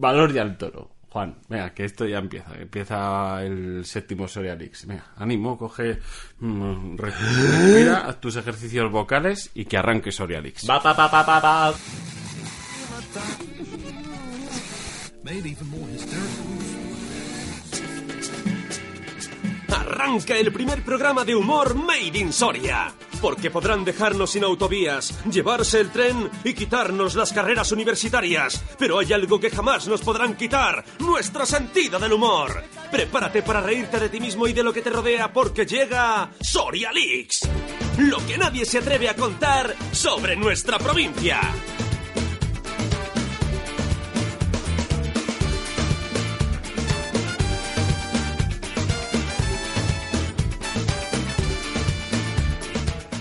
Valor de al toro. Juan, venga, que esto ya empieza. Empieza el séptimo Sorialix. Venga, ánimo, coge. mm, re- Respira, haz tus ejercicios vocales y que arranque Sorialix. Va, pa, pa, pa, pa, pa. Arranca el primer programa de humor Made in Soria. Porque podrán dejarnos sin autovías, llevarse el tren y quitarnos las carreras universitarias. Pero hay algo que jamás nos podrán quitar, nuestro sentido del humor. Prepárate para reírte de ti mismo y de lo que te rodea porque llega Soria Leaks. Lo que nadie se atreve a contar sobre nuestra provincia.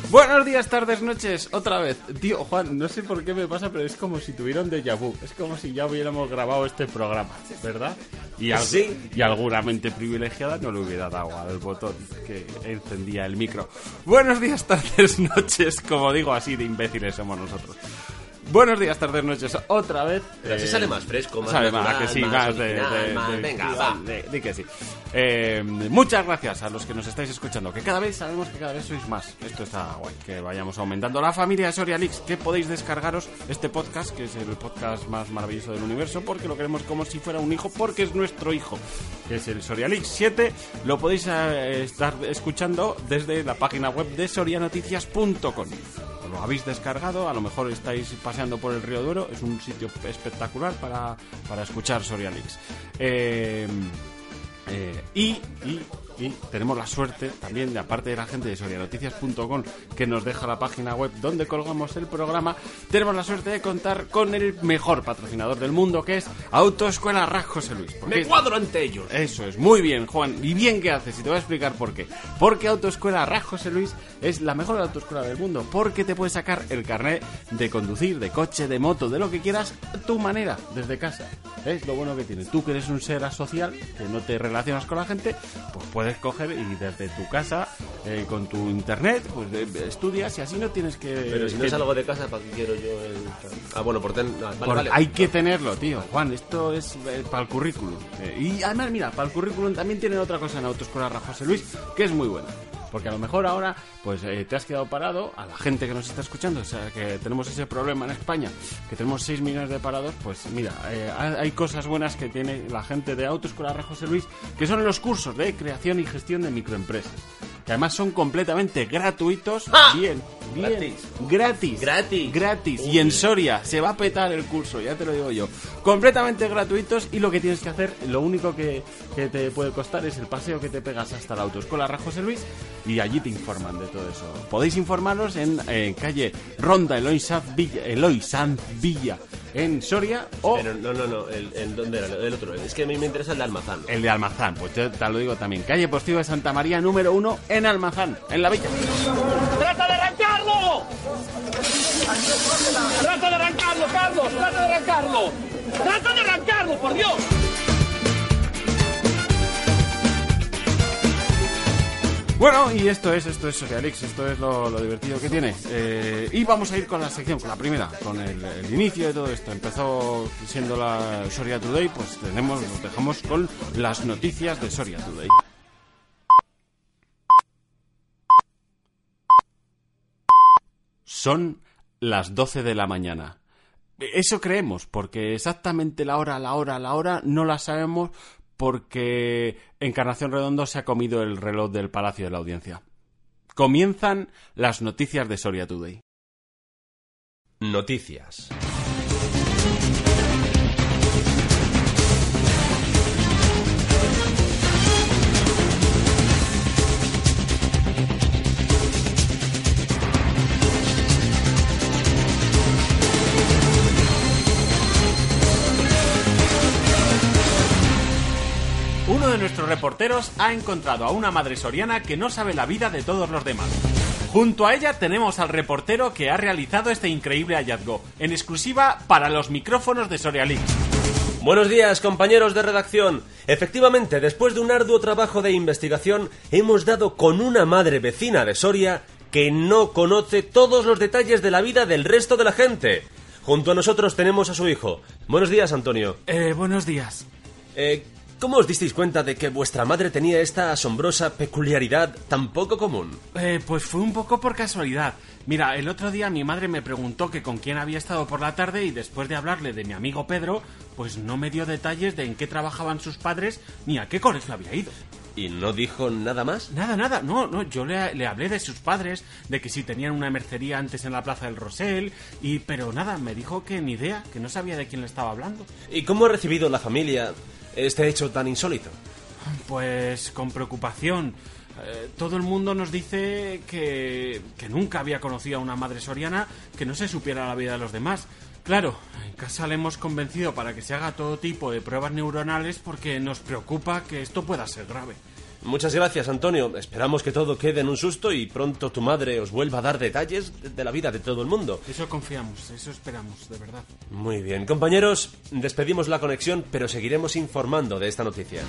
Buenos días, tardes, noches, otra vez. Tío, Juan, no sé por qué me pasa, pero es como si tuviera un déjà vu. Es como si ya hubiéramos grabado este programa, ¿verdad? Y, al- Sí. y alguna mente privilegiada no le hubiera dado al botón que encendía el micro. Buenos días, tardes, noches, como digo, así de imbéciles somos nosotros. Buenos días, tardes, noches, otra vez. Pero así Eh, sale más fresco, más Sale más, que sí, más más de, original, de- más- de- venga, va. de- que sí. Eh, muchas gracias a los que nos estáis escuchando, que cada vez sabemos que cada vez sois más. Esto está guay, que vayamos aumentando. La familia de Soria Leaks, que podéis descargaros este podcast, que es el podcast más maravilloso del universo, porque lo queremos como si fuera un hijo, porque es nuestro hijo, que es el Soria Leaks 7. Lo podéis eh, estar escuchando desde la página web de sorianoticias.com. Lo habéis descargado, a lo mejor estáis paseando por el río Duero, es un sitio espectacular para, para escuchar Soria Leaks. Eh, eh, y, y tenemos la suerte también, de aparte de la gente de sorianoticias.com que nos deja la página web donde colgamos el programa, tenemos la suerte de contar con el mejor patrocinador del mundo que es Autoescuela Raj José Luis. Me cuadro ante ellos. eso es, muy bien, Juan. Y bien que haces, y te voy a explicar por qué. Porque Autoescuela Raj José Luis es la mejor autoescuela del mundo. Porque te puedes sacar el carnet de conducir, de coche, de moto, de lo que quieras, a tu manera, desde casa. Es lo bueno que tiene. Tú que eres un ser asocial, que no te relacionas con la gente, pues puedes coger y desde tu casa, eh, con tu internet, pues eh, estudias y así no tienes que. Pero si no que- salgo de casa, ¿para qué quiero yo el...? Ah, bueno, por ten... ah, vale, por- vale. Hay que tenerlo, tío. Juan, esto es para el currículum. Eh, y además, mira, para el currículum también tienen otra cosa en Autoescuela Rafa José Luis, que es muy buena. Porque a lo mejor ahora, pues eh, te has quedado parado, a la gente que nos está escuchando, o sea, que tenemos ese problema en España, que tenemos 6 millones de parados, pues mira, eh, hay cosas buenas que tiene la gente de Autoescuela Rafa José Luis, que son los cursos de creación y gestión de microempresas. Que además son completamente gratuitos. ¡Ah! Bien, bien. Gratis. Gratis. Gratis. Gratis. Y en Soria se va a petar el curso, ya te lo digo yo. Completamente gratuitos y lo que tienes que hacer, lo único que, que te puede costar es el paseo que te pegas hasta la autoescuela Rajo José Luis y allí te informan de todo eso. Podéis informaros en eh, calle Ronda Eloy Sanz Villa, Eloy Sanz Villa en Soria o Pero no, no, no, el, el- ¿dónde era? El otro. Es que a mí me interesa el de Almazán. el de Almazán. Pues yo te lo digo también. Calle Postigo de Santa María número uno en Almazán, en la Villa. ¡Trata de arrancarlo! ¡Trata de arrancarlo, Carlos! ¡Trata de arrancarlo! ¡Trata de arrancarlo, por Dios! Bueno, y esto es, esto es Socialix, esto es lo, divertido que tiene. Eh, y vamos a ir con la sección, con la primera, con el, el inicio de todo esto. Empezó siendo la Soria Today, pues tenemos, nos dejamos con las noticias de Soria Today. Son las 12 de la mañana. Eso creemos, porque exactamente la hora, la hora, la hora no la sabemos porque Encarnación Redondo se ha comido el reloj del Palacio de la Audiencia. Comienzan las noticias de Soria Today. Noticias. Reporteros ha encontrado a una madre soriana que no sabe la vida de todos los demás. Junto a ella tenemos al reportero que ha realizado este increíble hallazgo, en exclusiva para los micrófonos de Soria Leaks. Buenos días, compañeros de redacción. Efectivamente, después de un arduo trabajo de investigación, hemos dado con una madre vecina de Soria que no conoce todos los detalles de la vida del resto de la gente. Junto a nosotros tenemos a su hijo. Buenos días, Antonio. Eh, buenos días. Eh, ¿Cómo os disteis cuenta de que vuestra madre tenía esta asombrosa peculiaridad tan poco común? Eh, pues fue un poco por casualidad. Mira, el otro día mi madre me preguntó que con quién había estado por la tarde y después de hablarle de mi amigo Pedro, pues no me dio detalles de en qué trabajaban sus padres ni a qué colegio había ido. ¿Y no dijo nada más? Nada, nada, no, no, yo le, le hablé de sus padres, de que si tenían una mercería antes en la Plaza del Rosel, y pero nada, me dijo que ni idea, que no sabía de quién le estaba hablando. ¿Y cómo ha recibido la familia este hecho tan insólito? Pues con preocupación. Eh, todo el mundo nos dice que, que nunca había conocido a una madre soriana que no se supiera la vida de los demás. Claro, en casa le hemos convencido para que se haga todo tipo de pruebas neuronales porque nos preocupa que esto pueda ser grave. Muchas gracias, Antonio. Esperamos que todo quede en un susto y pronto tu madre os vuelva a dar detalles de la vida de todo el mundo. Eso confiamos, eso esperamos, de verdad. Muy bien, compañeros, despedimos la conexión, pero seguiremos informando de esta noticia.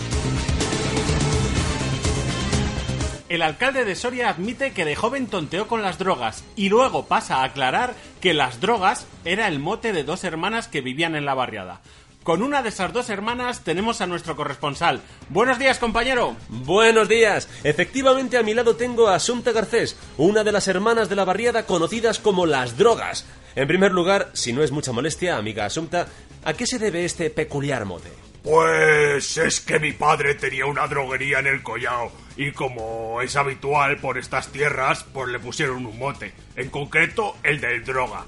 El alcalde de Soria admite que de joven tonteó con las drogas y luego pasa a aclarar que las drogas era el mote de dos hermanas que vivían en la barriada. Con una de esas dos hermanas tenemos a nuestro corresponsal. Buenos días, compañero. Buenos días. Efectivamente, a mi lado tengo a Asunta Garcés, una de las hermanas de la barriada conocidas como las drogas. En primer lugar, si no es mucha molestia, amiga Asunta, ¿a qué se debe este peculiar mote? Pues es que mi padre tenía una droguería en el collao y como es habitual por estas tierras, pues le pusieron un mote, en concreto el del droga.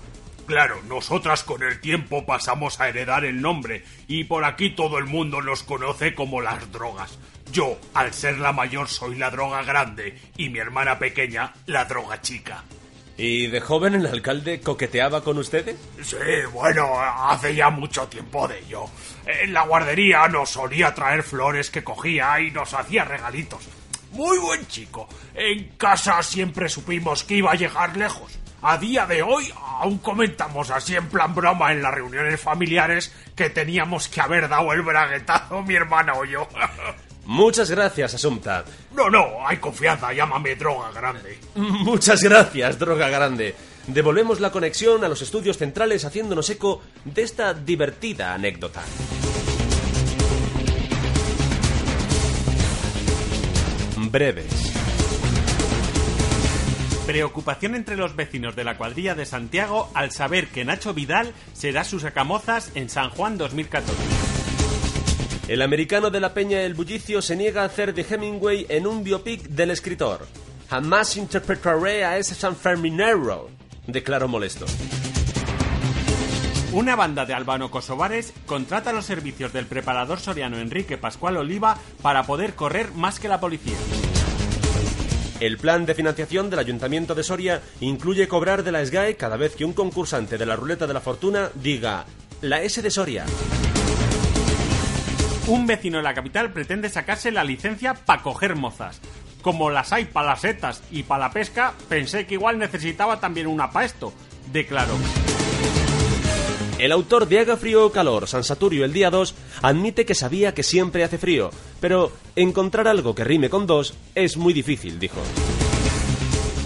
Claro, nosotras con el tiempo pasamos a heredar el nombre y por aquí todo el mundo nos conoce como las drogas. Yo, al ser la mayor, soy la droga grande y mi hermana pequeña, la droga chica. ¿Y de joven el alcalde coqueteaba con ustedes? Sí, bueno, hace ya mucho tiempo de ello. En la guardería nos solía traer flores que cogía y nos hacía regalitos. Muy buen chico. En casa siempre supimos que iba a llegar lejos. A día de hoy aún comentamos así en plan broma en las reuniones familiares que teníamos que haber dado el braguetazo mi hermana o yo. Muchas gracias, Asunta. No, no, hay confianza, llámame droga grande. Muchas gracias, droga grande. Devolvemos la conexión a los estudios centrales haciéndonos eco de esta divertida anécdota. Breves. Preocupación entre los vecinos de la cuadrilla de Santiago al saber que Nacho Vidal será sus sacamozas en San Juan 2014. El americano de la Peña El Bullicio se niega a hacer de Hemingway en un biopic del escritor. Jamás interpretaré a ese sanferminero, declaró molesto. Una banda de albano-kosovares contrata los servicios del preparador soriano Enrique Pascual Oliva para poder correr más que la policía. El plan de financiación del Ayuntamiento de Soria incluye cobrar de la SGAE cada vez que un concursante de la ruleta de la fortuna diga la S de Soria. Un vecino de la capital pretende sacarse la licencia para coger mozas. Como las hay para las setas y para la pesca, pensé que igual necesitaba también una para esto, declaró. El autor de Haga frío o calor, San Saturio el día 2, admite que sabía que siempre hace frío, pero encontrar algo que rime con dos es muy difícil, dijo.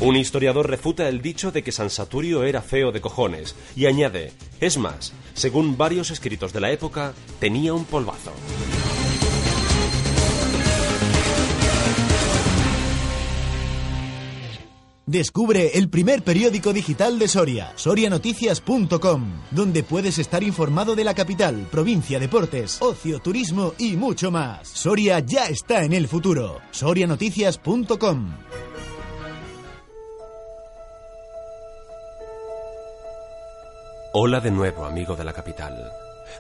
Un historiador refuta el dicho de que San Saturio era feo de cojones y añade, es más, según varios escritos de la época, tenía un polvazo. Descubre el primer periódico digital de Soria, sorianoticias.com, donde puedes estar informado de la capital, provincia, deportes, ocio, turismo y mucho más. Soria ya está en el futuro. sorianoticias.com. Hola de nuevo, amigo de la capital.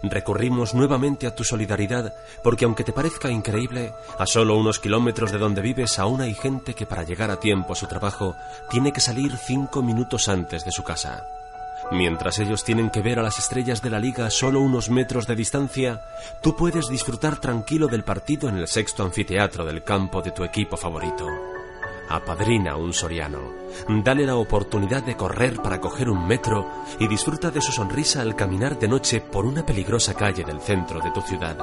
Recurrimos nuevamente a tu solidaridad porque aunque te parezca increíble, a solo unos kilómetros de donde vives aún hay gente que para llegar a tiempo a su trabajo tiene que salir cinco minutos antes de su casa. Mientras ellos tienen que ver a las estrellas de la liga solo unos metros de distancia, tú puedes disfrutar tranquilo del partido en el sexto anfiteatro del campo de tu equipo favorito. Apadrina un soriano. Dale la oportunidad de correr para coger un metro y disfruta de su sonrisa al caminar de noche por una peligrosa calle del centro de tu ciudad.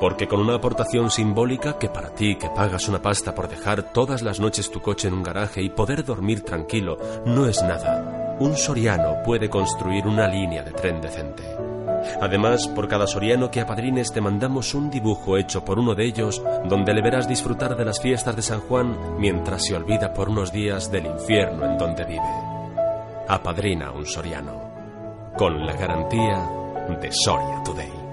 Porque con una aportación simbólica que para ti que pagas una pasta por dejar todas las noches tu coche en un garaje y poder dormir tranquilo no es nada. un soriano puede construir una línea de tren decente. Además, por cada soriano que apadrines te mandamos un dibujo hecho por uno de ellos donde le verás disfrutar de las fiestas de San Juan mientras se olvida por unos días del infierno en donde vive. Apadrina un soriano con la garantía de Soria Today.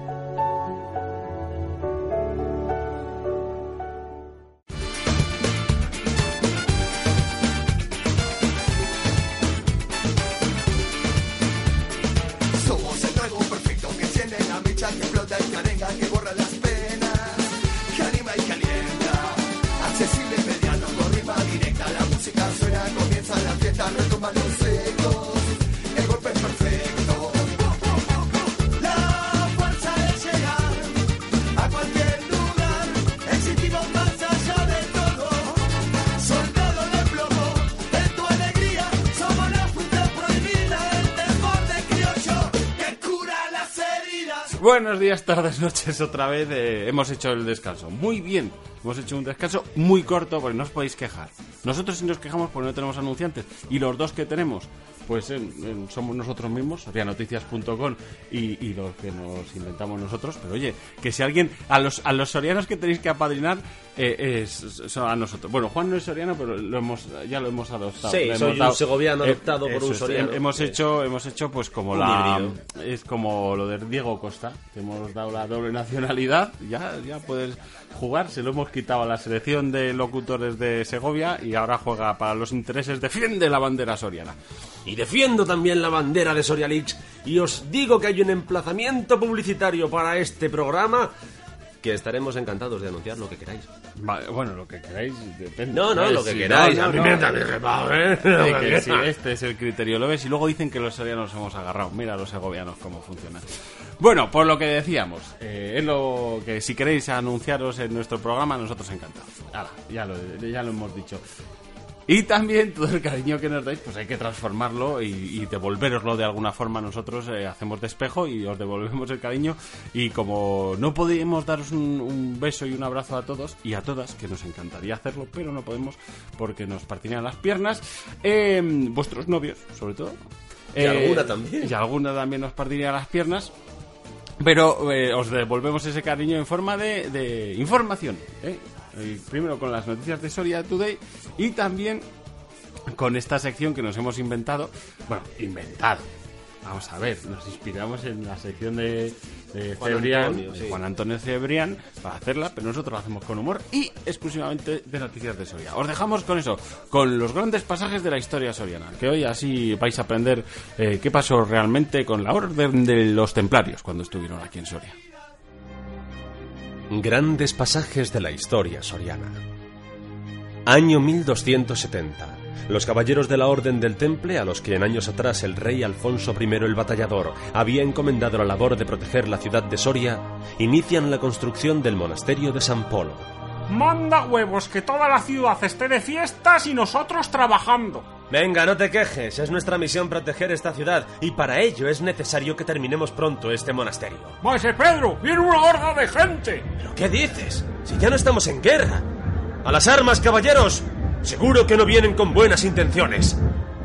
Buenos días, tardes, noches, otra vez eh, hemos hecho el descanso. Muy bien, hemos hecho un descanso muy corto porque no os podéis quejar. Nosotros sí nos quejamos porque no tenemos anunciantes y los dos que tenemos, pues en- en- somos nosotros mismos, sorianoticias.com y, y los que nos inventamos nosotros. Pero oye, que si alguien, a los, a los sorianos que tenéis que apadrinar, eh, es, son a nosotros. Bueno, Juan no es soriano, pero lo hemos, ya lo hemos adoptado. Sí, soy hemos dado- un segoviano eh, adoptado por un es, soriano. Hemos hecho, hemos hecho pues como Un la híbrido. es como lo de Diego Costa, que hemos dado la doble nacionalidad, ya, ya puedes jugar, se lo hemos quitado a la selección de locutores de Segovia y ahora juega para los intereses, defiende la bandera soriana. Y defiendo también la bandera de Soria Leaks. Y os digo que hay un emplazamiento publicitario para este programa que estaremos encantados de anunciar lo que queráis. Va- bueno, lo que queráis, depende. No, no, lo que queráis. A mí me da ¿eh? Sí, este es el criterio, lo ves y luego dicen que los sorianos hemos agarrado. Mira los segovianos cómo funcionan. Bueno, por lo que decíamos, eh, es lo que si queréis anunciaros en nuestro programa, nosotros encantados. Hala, ya lo, ya lo hemos dicho. Y también todo el cariño que nos dais, pues hay que transformarlo y, y devolveroslo de alguna forma. Nosotros eh, hacemos despejo y os devolvemos el cariño. Y como no podemos daros un, un beso y un abrazo a todos y a todas, que nos encantaría hacerlo, pero no podemos porque nos partirían las piernas, eh, vuestros novios, sobre todo. Y alguna también. Y alguna también nos partiría las piernas. Pero eh, os devolvemos ese cariño en forma de, de información. ¿eh? Eh, primero con las noticias de Soria Today y también con esta sección que nos hemos inventado. Bueno, inventado. Vamos a ver, nos inspiramos en la sección de, de Juan Cebrián, Antonio, de sí. Juan Antonio Cebrián, para hacerla, pero nosotros la hacemos con humor y exclusivamente de noticias de Soria. Os dejamos con eso, con los grandes pasajes de la historia soriana, que hoy así vais a aprender eh, qué pasó realmente con la orden de los templarios cuando estuvieron aquí en Soria. Grandes pasajes de la historia soriana. Año 1270. Los caballeros de la Orden del Temple, a los que en años atrás el rey Alfonso I el Batallador había encomendado la labor de proteger la ciudad de Soria, inician la construcción del monasterio de San Polo. Manda huevos que toda la ciudad esté de fiestas y nosotros trabajando. Venga, no te quejes. Es nuestra misión proteger esta ciudad. Y para ello es necesario que terminemos pronto este monasterio. Maese Pedro, viene una horda de gente. ¿Pero qué dices? Si ya no estamos en guerra. ¡A las armas, caballeros! Seguro que no vienen con buenas intenciones.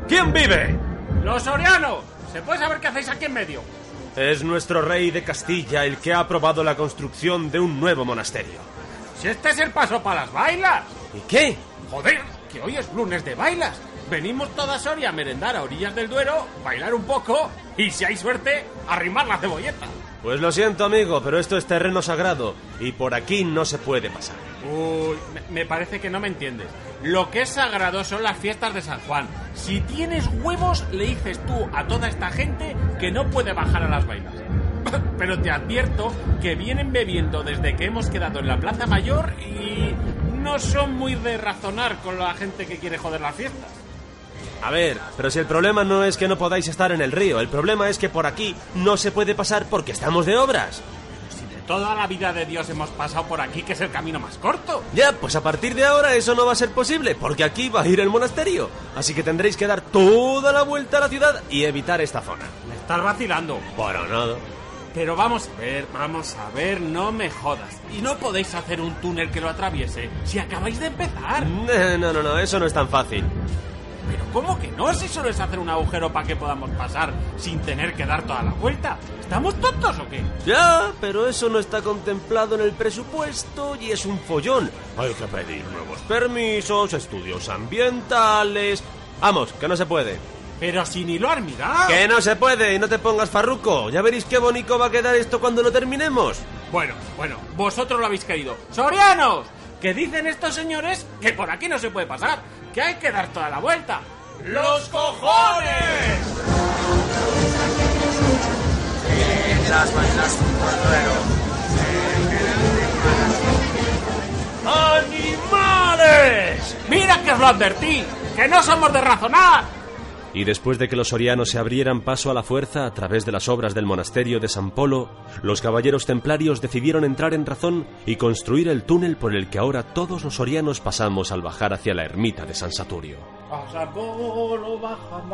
¿Quién vive? Los sorianos. ¿Se puede saber qué hacéis aquí en medio? Es nuestro rey de Castilla el que ha aprobado la construcción de un nuevo monasterio. Si este es el paso para las bailas. ¿Y qué? Joder, que hoy es lunes de bailas. Venimos toda Soria a merendar a orillas del Duero, bailar un poco y, si hay suerte, arrimar la cebolleta. Pues lo siento, amigo, pero esto es terreno sagrado y por aquí no se puede pasar. Uy, me, parece que no me entiendes. Lo que es sagrado son las fiestas de San Juan. Si tienes huevos, le dices tú a toda esta gente que no puede bajar a las bailas. Pero te advierto que vienen bebiendo desde que hemos quedado en la Plaza Mayor y no son muy de razonar con la gente que quiere joder las fiestas. A ver, pero si el problema no es que no podáis estar en el río, el problema es que por aquí no se puede pasar porque estamos de obras. Si de toda la vida de Dios hemos pasado por aquí, que es el camino más corto. Ya, pues a partir de ahora eso no va a ser posible, porque aquí va a ir el monasterio. Así que tendréis que dar toda la vuelta a la ciudad y evitar esta zona. Me estás vacilando. Para nada. Pero vamos a ver, vamos a ver, no me jodas. Y no podéis hacer un túnel que lo atraviese si acabáis de empezar. Eh, No, no, no, eso no es tan fácil. Pero ¿cómo que no? Si solo es hacer un agujero para que podamos pasar sin tener que dar toda la vuelta. ¿Estamos tontos o qué? Ya, pero eso no está contemplado en el presupuesto y es un follón. Hay que pedir nuevos permisos, estudios ambientales. Vamos, que no se puede. Pero si ni lo has mirado. Que no se puede y no te pongas farruco. Ya veréis qué bonito va a quedar esto cuando lo terminemos. Bueno, bueno, vosotros lo habéis querido. ¡Sorianos! Que dicen estos señores que por aquí no se puede pasar, que hay que dar toda la vuelta. ¡Los cojones! ¡Animales! ¡Mira que os lo advertí! ¡Que no somos de razonar! Y después de que los sorianos se abrieran paso a la fuerza a través de las obras del monasterio de San Polo, los caballeros templarios decidieron entrar en razón y construir el túnel por el que ahora todos los sorianos pasamos al bajar hacia la ermita de San Saturio. A San Polo bajan,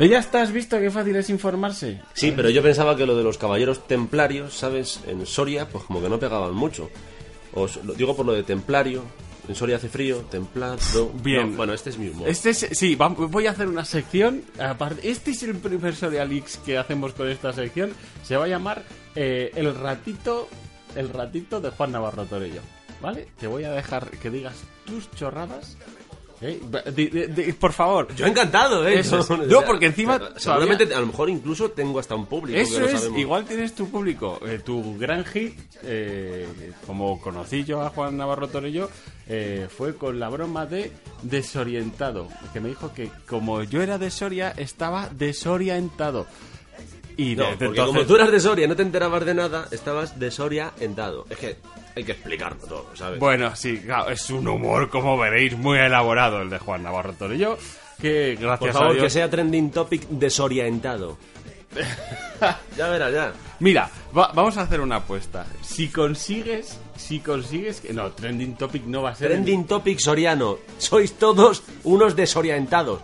¿Y ya estás visto qué fácil es informarse? Sí, pero yo pensaba que lo de los caballeros templarios, ¿sabes? En Soria, pues como que no pegaban mucho. Os lo digo por lo de templario. En Soria hace frío, templado. Bien. No, bueno, este es mi humor. Este es, sí, voy a hacer una sección. Aparte, este es el primer Sorialix que hacemos con esta sección. Se va a llamar eh, El ratito el ratito de Juan Navarro Torello. ¿Vale? Te voy a dejar que digas tus chorradas. ¿Eh? Por favor. Yo encantado, ¿eh? Eso es. No, Yo, porque encima pero Seguramente, a lo mejor incluso tengo hasta un público. Eso es, sabemos. igual tienes tu público. Eh, tu gran hit, eh, como conocí yo a Juan Navarro Torello, eh, fue con la broma de desorientado. Que me dijo que como yo era de Soria, estaba desorientado. Y No, porque entonces- como tú eras de Soria no te enterabas de nada, estabas de Soria en dado. Es que hay que explicarlo todo, ¿sabes? Bueno, sí, claro, es un humor, como veréis, muy elaborado el de Juan Navarro Torello. Que gracias Por a favor, Dios... que sea trending topic desorientado. ya verás, ya. Mira, va- vamos a hacer una apuesta. Si consigues, si consigues que no, trending topic no va a ser. el- Trending topic soriano. Sois todos unos desorientados.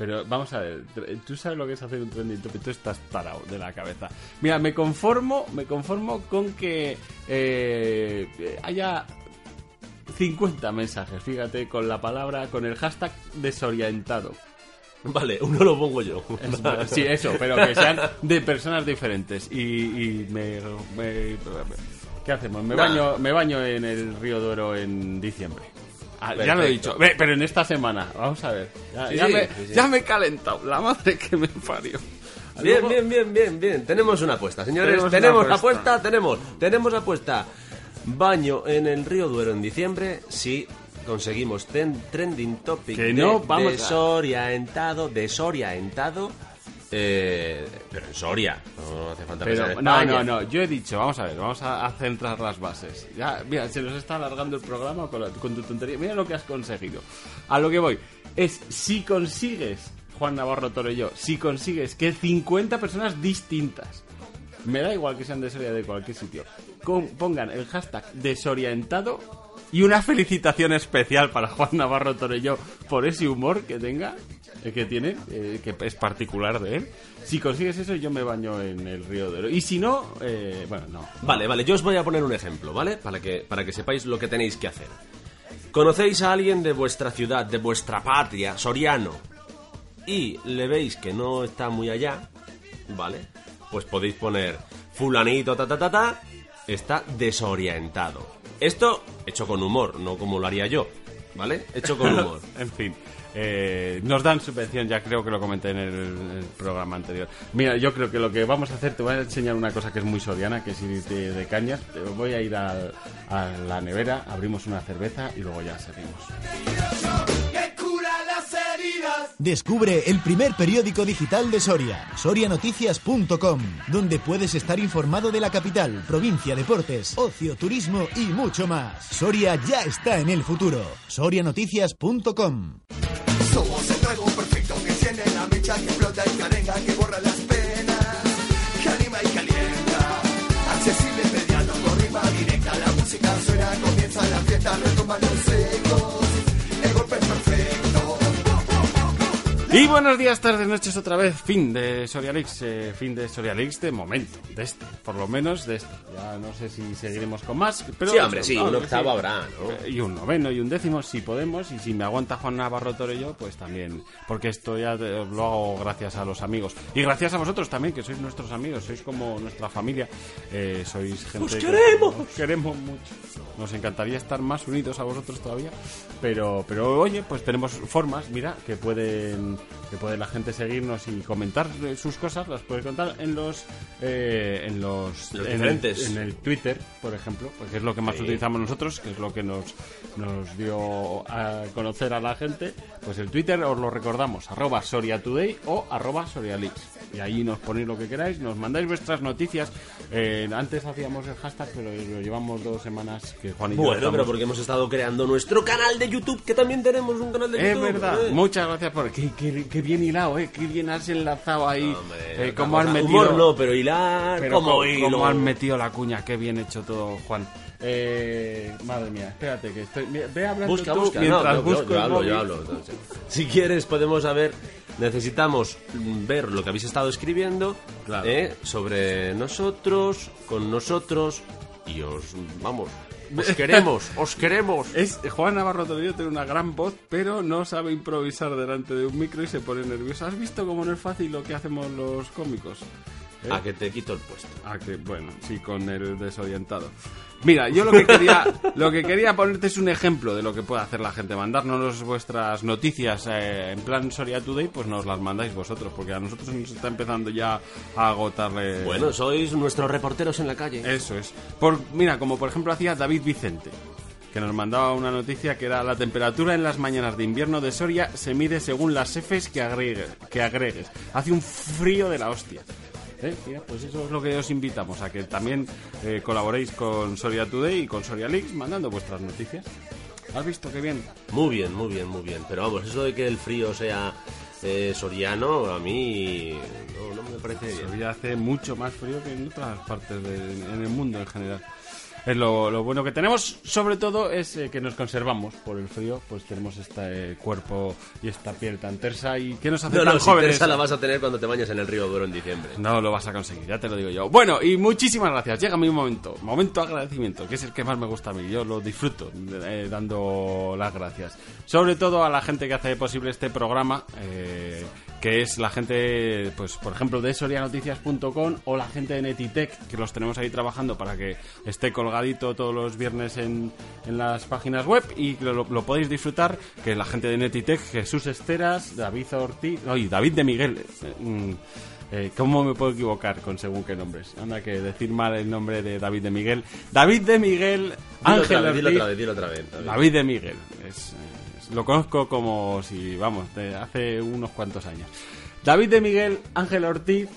Pero vamos a ver, tú sabes lo que es hacer un trending topic, tú estás tarado de la cabeza. Mira, me conformo, me conformo con que eh, haya 50 mensajes, fíjate, con la palabra, con el hashtag desorientado. Vale, uno lo pongo yo. Es- sí, eso, pero que sean de personas diferentes. Y, y me, me- ¿Qué hacemos? Me baño, me baño en el río Duero en diciembre. Ah, ya lo he dicho, Ve, pero en esta semana, vamos a ver. Ya, Sí, ya sí, me, sí, sí. ya me he calentado, la madre que me parió. Bien, bien, bien, bien, bien. Tenemos una apuesta, señores. Tenemos Tenemos, apuesta. apuesta. tenemos. Tenemos apuesta. Baño en el río Duero en diciembre si conseguimos ten- trending topic Que de no, vamos a- desorientado, desorientado. Eh, pero en Soria, no hace falta Pero, no, no, no, yo he dicho, vamos a ver, vamos a, a centrar las bases. Ya, mira, se nos está alargando el programa con, la- con tu tontería. Mira lo que has conseguido. A lo que voy, es si consigues, Juan Navarro Torello, si consigues que 50 personas distintas, me da igual que sean de Soria de cualquier sitio, con- pongan el hashtag desorientado y una felicitación especial para Juan Navarro Torello por ese humor que tenga, que tiene, eh, que es particular de él. Si consigues eso, yo me baño en el río de Oro. Y si no, eh, bueno, no. Vale, vale, yo os voy a poner un ejemplo, ¿vale? Para que, para que sepáis lo que tenéis que hacer. Conocéis a alguien de vuestra ciudad, de vuestra patria, Soriano, y le veis que no está muy allá, ¿vale? Pues podéis poner fulanito, ta, ta, ta, ta, está desorientado. Esto hecho con humor, no como lo haría yo, ¿vale? Hecho con humor. En fin. Eh, nos dan subvención, ya creo que lo comenté en el, programa anterior. Mira, yo creo que lo que vamos a hacer, te voy a enseñar una cosa que es muy soriana, que es irte de cañas. Te voy a ir a la nevera, abrimos una cerveza y luego ya seguimos. Descubre el primer periódico digital de Soria, sorianoticias.com, donde puedes estar informado de la capital, provincia, deportes, ocio, turismo y mucho más. Soria ya está en el futuro. sorianoticias.com. enciende la mecha, que explota y carenga, Y buenos días, tardes, noches otra vez. Fin de Sorialix, eh, fin de Sorialix de momento, de este, por lo menos de este. Ya no sé si seguiremos con más, pero Sí, hombre, sí, un octavo habrá, ¿no? Y un noveno y un décimo, si podemos, y si me aguanta Juan Navarro Torello, pues también, porque esto ya lo hago gracias a los amigos. Y gracias a vosotros también, que sois nuestros amigos, sois como nuestra familia, eh, sois gente... ¡Os que- queremos! os queremos mucho. Nos encantaría estar más unidos a vosotros todavía, pero, pero oye, pues tenemos formas, mira, que pueden, que puede la gente seguirnos y comentar sus cosas, las puede contar en los, eh, en los, Los en el- diferentes. en el Twitter, por ejemplo, porque es lo que más Sí. utilizamos nosotros, que es lo que nos, nos dio a conocer a la gente. Pues el Twitter os lo recordamos, arroba SoriaToday o arroba SoriaLeaks. Y ahí nos ponéis lo que queráis, nos mandáis vuestras noticias. Eh, antes hacíamos el hashtag, pero lo llevamos dos semanas que Juan y yo Bueno, estamos- pero porque hemos estado creando nuestro canal de YouTube, que también tenemos un canal de Es YouTube. verdad, ¿eh? muchas gracias por... Qué, qué- qué bien hilado, eh, qué bien has enlazado ahí. Hombre, eh, cómo has metido... Humor no, pero hilar Pero cómo, hilo. cómo han metido la cuña, qué bien hecho todo, Juan. Eh, madre mía, espérate que estoy. Ve hablando Busca, tú busca. No, mientras yo- yo, busco yo el hablo, yo hablo. entonces. Si quieres, podemos saber. Necesitamos ver lo que habéis estado escribiendo Claro. ¿eh? sobre nosotros, con nosotros. Y os. Vamos. Os queremos, os queremos. Es, Juan Navarro Toledo tiene una gran voz, pero no sabe improvisar delante de un micro y se pone nervioso. ¿Has visto cómo no es fácil lo que hacemos los cómicos? ¿Eh? A que te quito el puesto. Ah, que bueno, sí, con el desorientado. Mira, yo lo que quería, lo que quería ponerte es un ejemplo de lo que puede hacer la gente. Mandarnos vuestras noticias eh, en plan Soria Today, pues nos las mandáis vosotros, porque a nosotros nos está empezando ya a agotarle. Bueno, sois nuestros reporteros en la calle. Eso es. Por, mira, como por ejemplo hacía David Vicente, que nos mandaba una noticia que era la temperatura en las mañanas de invierno de Soria se mide según las Fs que agregues. Que agregues. Hace un frío de la hostia. ¿Eh? Mira, pues eso es lo que os invitamos, a que también eh, colaboréis con Soria Today y con Soria Leaks mandando vuestras noticias. ¿Has visto qué bien? Muy bien, muy bien, muy bien. Pero vamos, eso de que el frío sea eh, soriano, a mí no, no me parece bien. Soria hace mucho más frío que en otras partes de- en el mundo en general. Es lo, lo bueno que tenemos, sobre todo, es eh, que nos conservamos por el frío, pues tenemos este eh, cuerpo y esta piel tan tersa y que nos hace No, tan no, si jóvenes. tersa la vas a tener cuando te bañas en el río Duero en diciembre. No lo vas a conseguir, ya te lo digo yo. Bueno, y muchísimas gracias. Llega mi momento, momento de agradecimiento, que es el que más me gusta a mí. Yo lo disfruto eh, dando las gracias. Sobre todo a la gente que hace posible este programa, eh, que es la gente, pues por ejemplo, de sorianoticias.com o la gente de Netitech, que los tenemos ahí trabajando para que esté colgadito todos los viernes en, en las páginas web y lo, podéis disfrutar, que es la gente de Netitech, Jesús Esteras, David Ortiz, no, y David de Miguel. eh, mm, eh, ¿Cómo me puedo equivocar con según qué nombres? Anda que decir mal el nombre de David de Miguel. David de Miguel, Dilo Ángel otra vez, dilo Ortiz. otra vez, dilo otra vez. David. David de Miguel. Es, es- lo conozco como si, vamos, de hace unos cuantos años. David de Miguel, Ángel Ortiz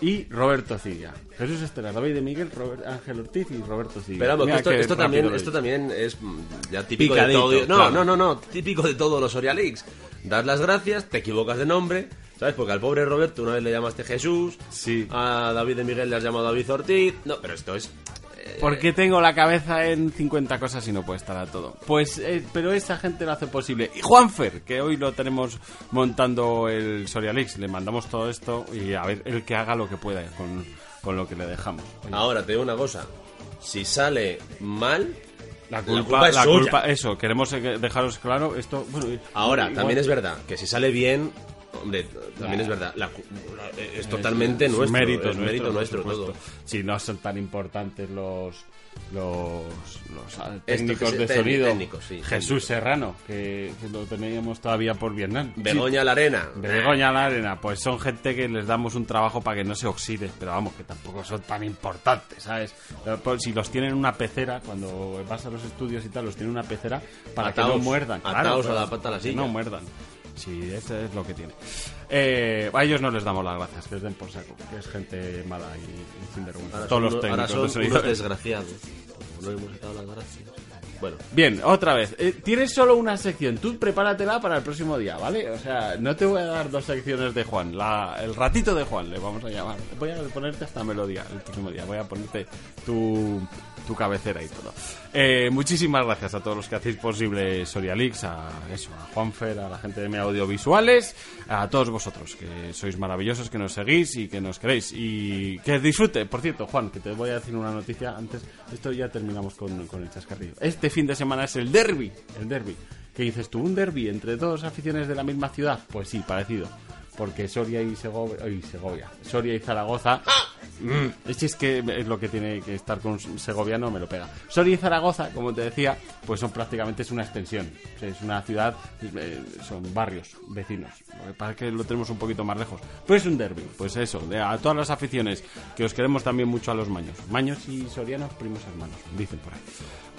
y Roberto Cidia. Jesús Estela, David de Miguel, Robert- Ángel Ortiz y Roberto Cidia. Pero vamos, esto, esto también, esto también es mm, ya típico Picadito, de todo. No, claro. no, no, no, típico de todos los Soria Leaks. Das las gracias, te equivocas de nombre, ¿sabes? Porque al pobre Roberto una vez le llamaste Jesús, Sí. a David de Miguel le has llamado David Ortiz. No, pero esto es. Porque tengo la cabeza en 50 cosas y no puede estar a todo. Pues, eh, pero esa gente lo hace posible. Y Juanfer, que hoy lo tenemos montando el Sorialix, le mandamos todo esto y a ver, el que haga lo que pueda con, con lo que le dejamos. Oye, Ahora te digo una cosa. Si sale mal, la culpa culpa, es la suya. culpa- eso, queremos dejaros claro esto. bueno, ahora igual- también es verdad que si sale bien, hombre, también es verdad. la la- es totalmente es nuestro. mérito es mérito nuestro todo. Si no son tan importantes los los, técnicos de sonido. técnicos, sí, Jesús técnicos. Serrano, que lo teníamos todavía por Vietnam. Begoña la arena. Sí, Begoña la arena, pues son gente que les damos un trabajo para que no se oxide, pero vamos, que tampoco son tan importantes, ¿sabes? Pero, pues, si los tienen en una pecera, cuando vas a los estudios y tal, los tienen en una pecera para que no muerdan. ataos claro, a la pata a la que. No muerdan. Sí, eso es lo que tiene. Eh, a ellos no les damos las gracias, que les den por saco, que es gente mala y, y sinvergüenza. Ahora Todos los técnicos ahora de son sonido. unos desgraciados. No hemos dado las gracias. Bueno, Bien, otra vez. Eh, tienes solo una sección. Tú prepáratela para el próximo día, ¿vale? O sea, no te voy a dar dos secciones de Juan. La, el ratito de Juan le vamos a llamar. Voy a ponerte esta melodía el próximo día. Voy a ponerte tu, tu cabecera y todo. Eh, muchísimas gracias a todos los que hacéis posible Sorialix, a eso, a Juanfer, a la gente de Mi Audiovisuales, a todos vosotros que sois maravillosos, que nos seguís y que nos queréis. Y que disfrute. Por cierto, Juan, que te voy a decir una noticia antes. Esto ya terminamos con, con el chascarrillo. Este fin de semana es el derby. El derby. ¿Qué dices tú? ¿Un derby entre dos aficiones de la misma ciudad? Pues sí, parecido. Porque Soria y Segovia, ay, Segovia, Soria y Zaragoza, mm, es es que es lo que tiene que estar con un segoviano, me lo pega. Soria y Zaragoza, como te decía, pues son prácticamente es una extensión. O sea, es una ciudad, eh, son barrios vecinos. Lo que pasa es que lo tenemos un poquito más lejos. Pero es un derby, pues eso, de a todas las aficiones que os queremos también mucho a los maños. Maños y sorianos, primos hermanos, dicen por ahí.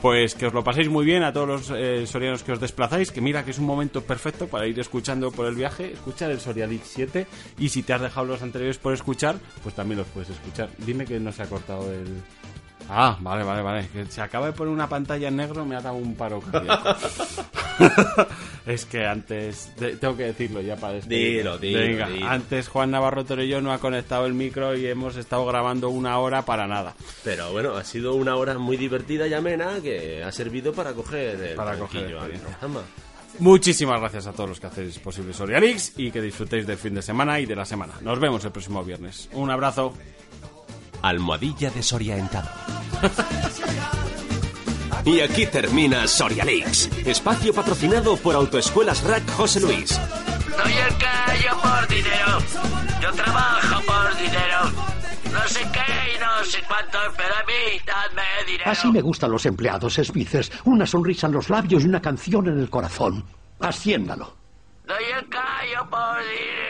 Pues que os lo paséis muy bien a todos los eh, sorianos que os desplazáis, que mira que es un momento perfecto para ir escuchando por el viaje, escuchar el Sorialix 7 y si te has dejado los anteriores por escuchar, pues también los puedes escuchar. Dime que no se ha cortado el... Ah, vale, vale, vale. Que se acaba de poner una pantalla en negro, me ha dado un paro cardíaco. es que antes, de- tengo que decirlo ya para. Dilo, dilo, Venga, dilo. antes Juan Navarro Torello no ha conectado el micro y hemos estado grabando una hora para nada. pero bueno, ha sido una hora muy divertida y amena que ha servido para coger el Para coger el programa. Muchísimas gracias a todos los que hacéis posible Sorialix y que disfrutéis del fin de semana y de la semana. Nos vemos el próximo viernes. Un abrazo. Almohadilla desorientado. Y aquí termina Sorialix, espacio patrocinado por Autoescuelas Rack José Luis. Soy el yo por dinero. Yo trabajo por dinero. No sé qué y no sé cuánto, pero a mí dadme dinero. Así me gustan los empleados, Smithers. Una sonrisa en los labios y una canción en el corazón. Asciéndalo. No yo callo por dinero.